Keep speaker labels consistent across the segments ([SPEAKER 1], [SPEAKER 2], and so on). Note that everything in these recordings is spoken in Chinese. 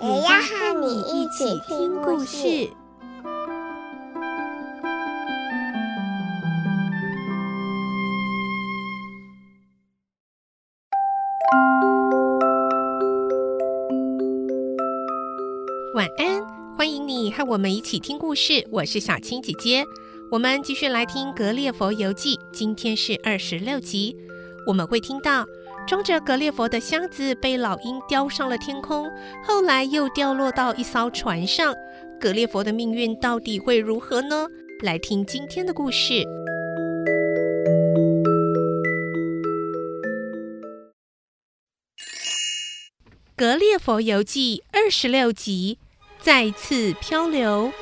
[SPEAKER 1] 也要和你一起听故事。
[SPEAKER 2] 晚安，欢迎你和我们一起听故事。我是小青姐姐，我们继续来听《格列佛游记》，今天是二十六集。我们会听到装着格列佛的箱子被老鹰叼上了天空，后来又掉落到一艘船上。格列佛的命运到底会如何呢？来听今天的故事，《格列佛游记》二十六集。再次漂流。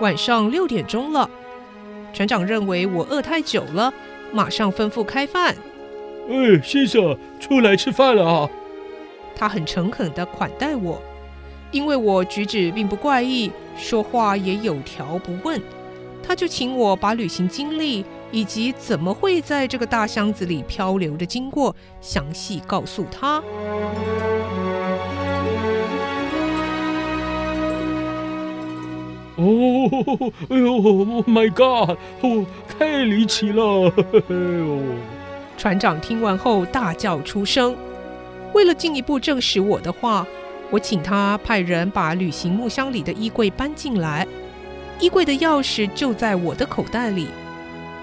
[SPEAKER 2] 晚上六点钟了，船长认为我饿太久了，马上吩咐开饭。
[SPEAKER 3] 哎，先生，出来吃饭了啊！
[SPEAKER 2] 他很诚恳地款待我，因为我举止并不怪异，说话也有条不紊。他就请我把旅行经历以及怎么会在这个大箱子里漂流的经过详细告诉他。
[SPEAKER 3] 哦，哎呦，Oh my God！哦，太离奇了！哎呦，
[SPEAKER 2] 船长听完后大叫出声。为了进一步证实我的话，我请他派人把旅行木箱里的衣柜搬进来。衣柜的钥匙就在我的口袋里，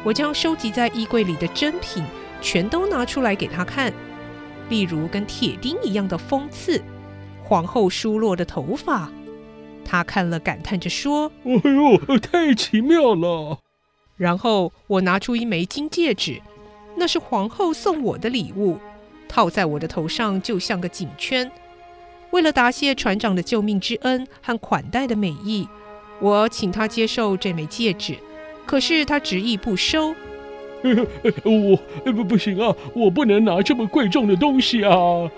[SPEAKER 2] 我将收集在衣柜里的珍品全都拿出来给他看，例如跟铁钉一样的锋刺，皇后梳落的头发。他看了，感叹着说：“
[SPEAKER 3] 哎呦，太奇妙了！”
[SPEAKER 2] 然后我拿出一枚金戒指，那是皇后送我的礼物，套在我的头上就像个颈圈。为了答谢船长的救命之恩和款待的美意。我请他接受这枚戒指，可是他执意不收。
[SPEAKER 3] 我不不行啊，我不能拿这么贵重的东西啊！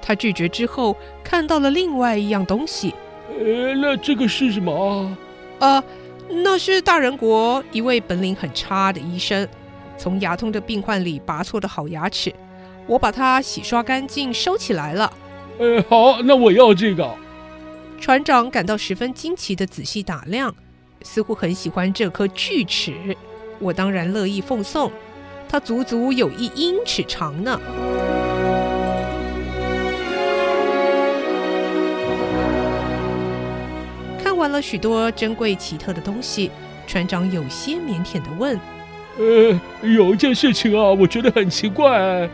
[SPEAKER 2] 他拒绝之后，看到了另外一样东西。
[SPEAKER 3] 呃，那这个是什么啊？
[SPEAKER 2] 呃，那是大人国一位本领很差的医生，从牙痛的病患里拔错的好牙齿，我把它洗刷干净，收起来了。
[SPEAKER 3] 呃，好，那我要这个。
[SPEAKER 2] 船长感到十分惊奇的仔细打量，似乎很喜欢这颗锯齿。我当然乐意奉送，它足足有一英尺长呢。完了许多珍贵奇特的东西，船长有些腼腆地问：“
[SPEAKER 3] 呃，有一件事情啊，我觉得很奇怪。”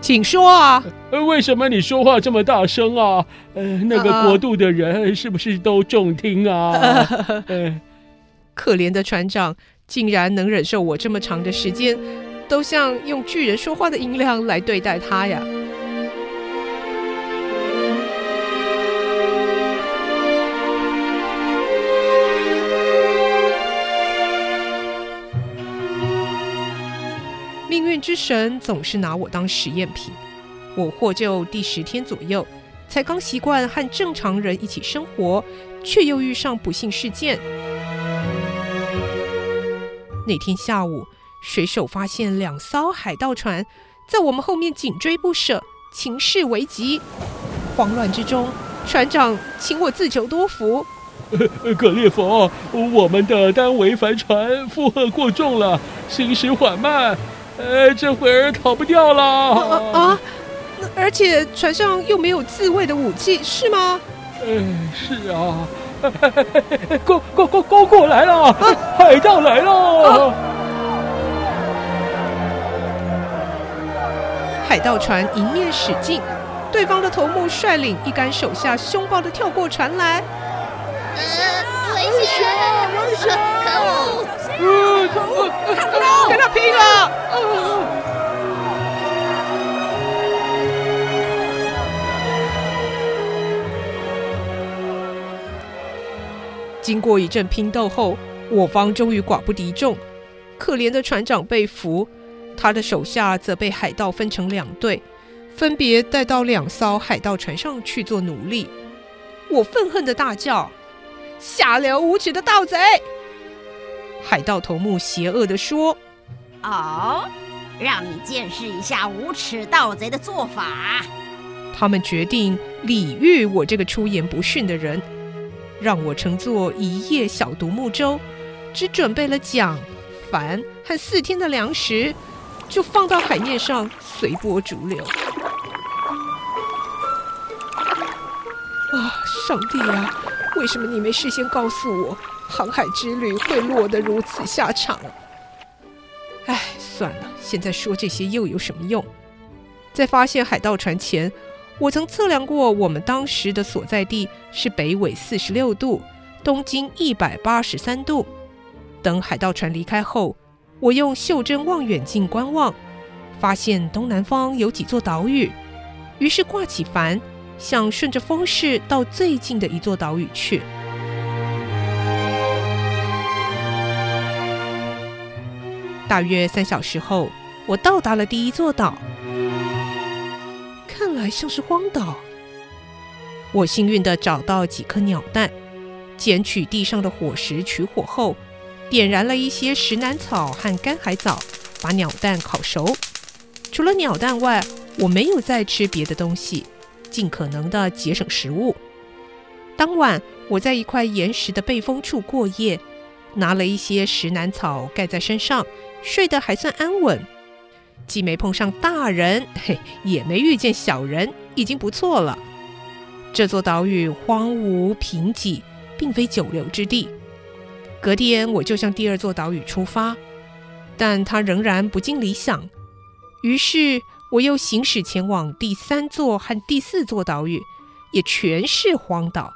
[SPEAKER 2] 请说啊！
[SPEAKER 3] 呃为什么你说话这么大声啊？呃，那个国度的人是不是都重听啊？
[SPEAKER 2] 呃，可怜的船长竟然能忍受我这么长的时间，都像用巨人说话的音量来对待他呀。之神总是拿我当实验品。我获救第十天左右，才刚习惯和正常人一起生活，却又遇上不幸事件。那天下午，水手发现两艘海盗船在我们后面紧追不舍，情势危急。慌乱之中，船长请我自求多福。
[SPEAKER 3] 格列佛，我们的单桅帆船负荷过重了，行驶缓慢。呃，这会儿逃不掉了
[SPEAKER 2] 啊，啊！而且船上又没有自卫的武器，是吗？
[SPEAKER 3] 呃，是啊。过过过过过来了，啊、海盗来了，啊！
[SPEAKER 2] 海盗船迎面驶进，对方的头目率领一干手下凶暴的跳过船来。
[SPEAKER 1] 呃，危险！危险！可恶！
[SPEAKER 3] 呃，
[SPEAKER 2] 可恶，跟他拼了！经过一阵拼斗后，我方终于寡不敌众。可怜的船长被俘，他的手下则被海盗分成两队，分别带到两艘海盗船上去做奴隶。我愤恨的大叫：“下流无耻的盗贼！”海盗头目邪恶地说：“
[SPEAKER 4] 哦，让你见识一下无耻盗贼的做法。”
[SPEAKER 2] 他们决定礼遇我这个出言不逊的人。让我乘坐一叶小独木舟，只准备了桨、帆和四天的粮食，就放到海面上随波逐流。啊，上帝啊！为什么你没事先告诉我，航海之旅会落得如此下场？唉，算了，现在说这些又有什么用？在发现海盗船前，我曾测量过，我们当时的所在地是北纬四十六度，东经一百八十三度。等海盗船离开后，我用袖珍望远镜观望，发现东南方有几座岛屿，于是挂起帆，想顺着风势到最近的一座岛屿去。大约三小时后，我到达了第一座岛。看来像是荒岛。我幸运地找到几颗鸟蛋，捡取地上的火石取火后，点燃了一些石楠草和干海藻，把鸟蛋烤熟。除了鸟蛋外，我没有再吃别的东西，尽可能地节省食物。当晚，我在一块岩石的背风处过夜，拿了一些石楠草盖在身上，睡得还算安稳。既没碰上大人，嘿，也没遇见小人，已经不错了。这座岛屿荒芜贫瘠，并非久留之地。隔天我就向第二座岛屿出发，但它仍然不尽理想。于是我又行驶前往第三座和第四座岛屿，也全是荒岛。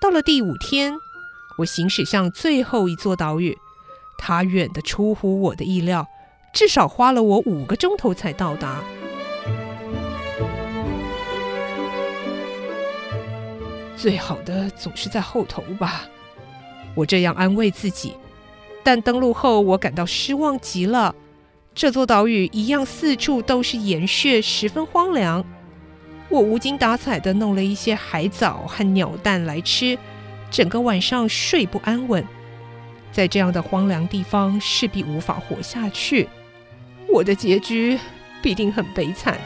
[SPEAKER 2] 到了第五天，我行驶向最后一座岛屿，它远得出乎我的意料。至少花了我五个钟头才到达。最好的总是在后头吧，我这样安慰自己。但登陆后，我感到失望极了。这座岛屿一样，四处都是岩穴，十分荒凉。我无精打采地弄了一些海藻和鸟蛋来吃，整个晚上睡不安稳。在这样的荒凉地方，势必无法活下去。我的结局必定很悲惨。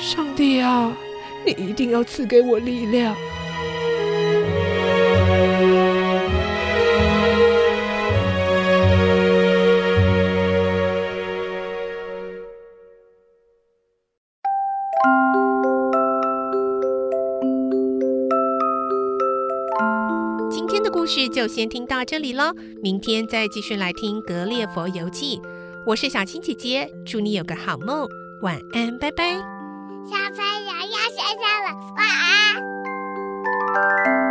[SPEAKER 2] 上帝啊，你一定要赐给我力量。
[SPEAKER 5] 故事就先听到这里了，明天再继续来听《格列佛游记》。我是小青姐姐，祝你有个好梦，晚安，拜拜。
[SPEAKER 1] 小朋友要睡觉了，晚安。